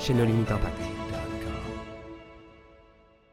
chez nos limites impact.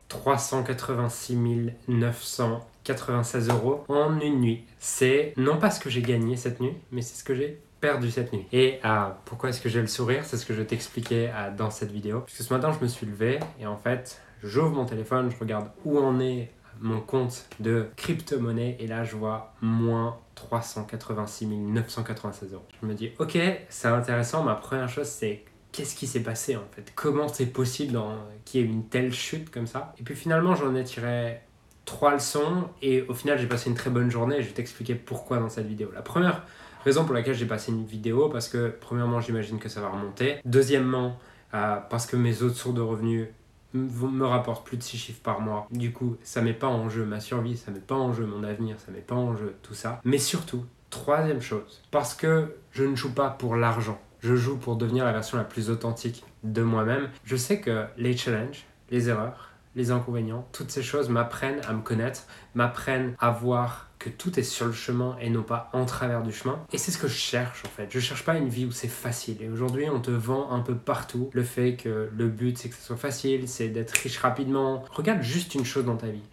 386 996 euros en une nuit. C'est non pas ce que j'ai gagné cette nuit, mais c'est ce que j'ai perdu cette nuit. Et ah, pourquoi est-ce que j'ai le sourire? C'est ce que je vais t'expliquer ah, dans cette vidéo. Parce que ce matin, je me suis levé et en fait, j'ouvre mon téléphone, je regarde où en est mon compte de crypto-monnaie et là, je vois moins 386 996 euros. Je me dis, ok, c'est intéressant. Ma première chose, c'est qu'est-ce qui s'est passé en fait? Comment c'est possible qu'il y ait une telle chute comme ça? Et puis finalement, j'en ai tiré trois leçons et au final, j'ai passé une très bonne journée. Je vais t'expliquer pourquoi dans cette vidéo. La première raison pour laquelle j'ai passé une vidéo, parce que premièrement, j'imagine que ça va remonter. Deuxièmement, euh, parce que mes autres sources de revenus me rapportent plus de 6 chiffres par mois. Du coup, ça met pas en jeu ma survie, ça met pas en jeu mon avenir, ça met pas en jeu tout ça. Mais surtout, troisième chose, parce que je ne joue pas pour l'argent je joue pour devenir la version la plus authentique de moi-même. Je sais que les challenges, les erreurs, les inconvénients, toutes ces choses m'apprennent à me connaître, m'apprennent à voir que tout est sur le chemin et non pas en travers du chemin. Et c'est ce que je cherche en fait. Je cherche pas une vie où c'est facile. Et aujourd'hui, on te vend un peu partout le fait que le but c'est que ce soit facile, c'est d'être riche rapidement. Regarde juste une chose dans ta vie.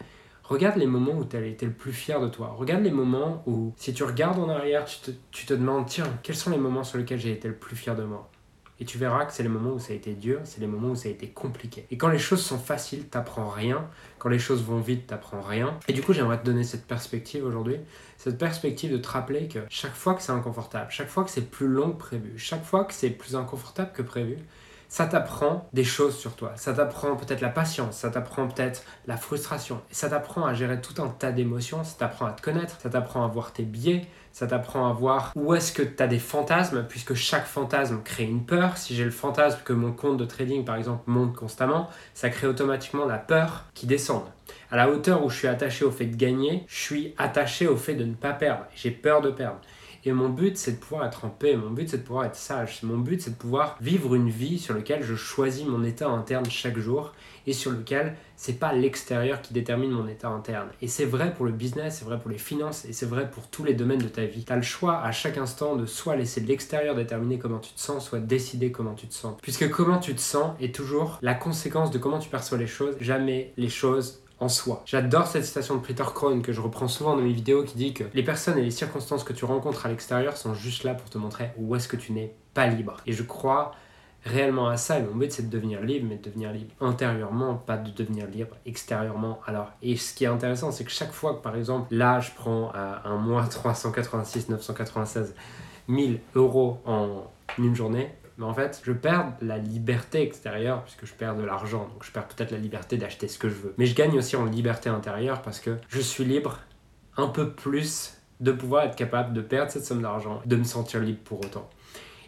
Regarde les moments où tu as été le plus fier de toi. Regarde les moments où, si tu regardes en arrière, tu te, tu te demandes, tiens, quels sont les moments sur lesquels j'ai été le plus fier de moi? Et tu verras que c'est les moments où ça a été dur, c'est les moments où ça a été compliqué. Et quand les choses sont faciles, t'apprends rien. Quand les choses vont vite, t'apprends rien. Et du coup, j'aimerais te donner cette perspective aujourd'hui. Cette perspective de te rappeler que chaque fois que c'est inconfortable, chaque fois que c'est plus long que prévu, chaque fois que c'est plus inconfortable que prévu, ça t'apprend des choses sur toi. Ça t'apprend peut-être la patience, ça t'apprend peut-être la frustration. Ça t'apprend à gérer tout un tas d'émotions, ça t'apprend à te connaître, ça t'apprend à voir tes biais, ça t'apprend à voir où est-ce que tu as des fantasmes, puisque chaque fantasme crée une peur. Si j'ai le fantasme que mon compte de trading, par exemple, monte constamment, ça crée automatiquement la peur qui descende. À la hauteur où je suis attaché au fait de gagner, je suis attaché au fait de ne pas perdre. J'ai peur de perdre. Et mon but, c'est de pouvoir être en paix. Mon but, c'est de pouvoir être sage. Mon but, c'est de pouvoir vivre une vie sur laquelle je choisis mon état interne chaque jour et sur lequel c'est pas l'extérieur qui détermine mon état interne. Et c'est vrai pour le business, c'est vrai pour les finances et c'est vrai pour tous les domaines de ta vie. Tu as le choix à chaque instant de soit laisser l'extérieur déterminer comment tu te sens, soit décider comment tu te sens. Puisque comment tu te sens est toujours la conséquence de comment tu perçois les choses, jamais les choses soi. J'adore cette citation de Peter Crone que je reprends souvent dans mes vidéos qui dit que les personnes et les circonstances que tu rencontres à l'extérieur sont juste là pour te montrer où est-ce que tu n'es pas libre. Et je crois réellement à ça. Et mon but, c'est de devenir libre, mais de devenir libre intérieurement, pas de devenir libre extérieurement. Alors, et ce qui est intéressant, c'est que chaque fois que, par exemple, là, je prends euh, un mois 386, 996 000 euros en une journée, mais en fait, je perds la liberté extérieure puisque je perds de l'argent. Donc je perds peut-être la liberté d'acheter ce que je veux. Mais je gagne aussi en liberté intérieure parce que je suis libre un peu plus de pouvoir être capable de perdre cette somme d'argent, de me sentir libre pour autant.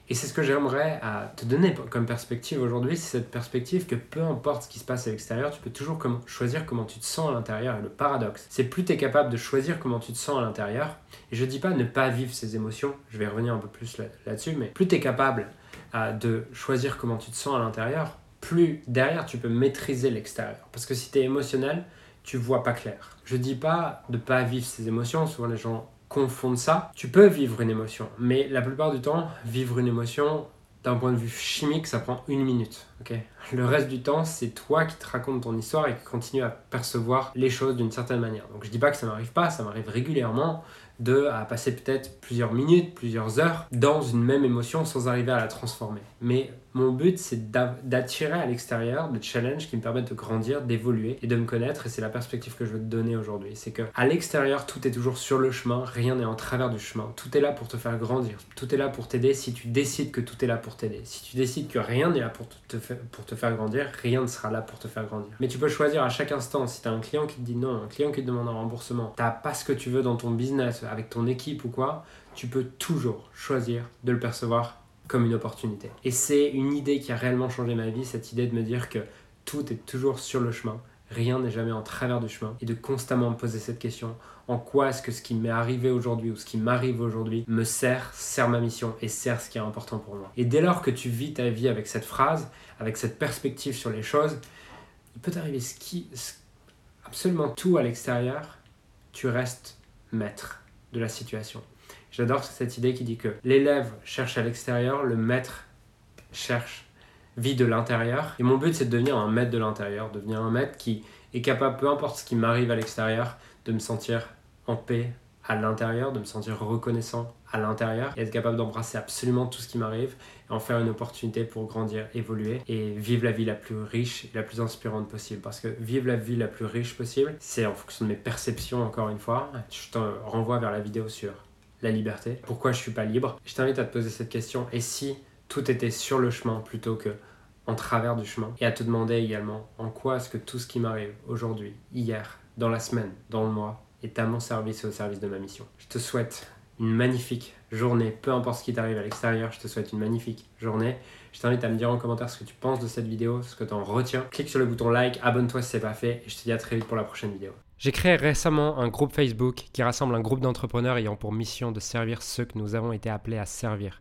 Et c'est ce que j'aimerais te donner comme perspective aujourd'hui, c'est cette perspective que peu importe ce qui se passe à l'extérieur, tu peux toujours choisir comment tu te sens à l'intérieur. Et le paradoxe, c'est plus tu es capable de choisir comment tu te sens à l'intérieur, et je dis pas ne pas vivre ces émotions, je vais revenir un peu plus là-dessus, mais plus tu es capable de choisir comment tu te sens à l'intérieur, plus derrière tu peux maîtriser l'extérieur. Parce que si tu es émotionnel, tu vois pas clair. Je dis pas de pas vivre ces émotions, souvent les gens confondent ça. Tu peux vivre une émotion, mais la plupart du temps, vivre une émotion, d'un point de vue chimique, ça prend une minute. Ok le reste du temps, c'est toi qui te racontes ton histoire et qui continue à percevoir les choses d'une certaine manière. Donc je dis pas que ça m'arrive pas, ça m'arrive régulièrement de à passer peut-être plusieurs minutes, plusieurs heures dans une même émotion sans arriver à la transformer. Mais mon but, c'est d'attirer à l'extérieur des challenges qui me permettent de grandir, d'évoluer et de me connaître. Et c'est la perspective que je veux te donner aujourd'hui. C'est que à l'extérieur, tout est toujours sur le chemin, rien n'est en travers du chemin. Tout est là pour te faire grandir. Tout est là pour t'aider si tu décides que tout est là pour t'aider. Si tu décides que rien n'est là pour te, pour te faire grandir, rien ne sera là pour te faire grandir. Mais tu peux choisir à chaque instant. Si tu as un client qui te dit non, un client qui te demande un remboursement, tu pas ce que tu veux dans ton business, avec ton équipe ou quoi, tu peux toujours choisir de le percevoir comme une opportunité. Et c'est une idée qui a réellement changé ma vie, cette idée de me dire que tout est toujours sur le chemin, rien n'est jamais en travers du chemin, et de constamment me poser cette question, en quoi est-ce que ce qui m'est arrivé aujourd'hui ou ce qui m'arrive aujourd'hui me sert, sert ma mission et sert ce qui est important pour moi. Et dès lors que tu vis ta vie avec cette phrase, avec cette perspective sur les choses, il peut t'arriver ce qui, absolument tout à l'extérieur, tu restes maître de la situation. J'adore cette idée qui dit que l'élève cherche à l'extérieur, le maître cherche, vit de l'intérieur. Et mon but, c'est de devenir un maître de l'intérieur, devenir un maître qui est capable, peu importe ce qui m'arrive à l'extérieur, de me sentir en paix à l'intérieur, de me sentir reconnaissant à l'intérieur et être capable d'embrasser absolument tout ce qui m'arrive et en faire une opportunité pour grandir, évoluer et vivre la vie la plus riche et la plus inspirante possible. Parce que vivre la vie la plus riche possible, c'est en fonction de mes perceptions, encore une fois. Je te renvoie vers la vidéo sur la liberté. Pourquoi je suis pas libre? Je t'invite à te poser cette question. Et si tout était sur le chemin plutôt que en travers du chemin Et à te demander également en quoi est-ce que tout ce qui m'arrive aujourd'hui, hier, dans la semaine, dans le mois, est à mon service et au service de ma mission. Je te souhaite une magnifique journée, peu importe ce qui t'arrive à l'extérieur, je te souhaite une magnifique journée. Je t'invite à me dire en commentaire ce que tu penses de cette vidéo, ce que tu en retiens. Clique sur le bouton like, abonne-toi si c'est pas fait et je te dis à très vite pour la prochaine vidéo. J'ai créé récemment un groupe Facebook qui rassemble un groupe d'entrepreneurs ayant pour mission de servir ceux que nous avons été appelés à servir.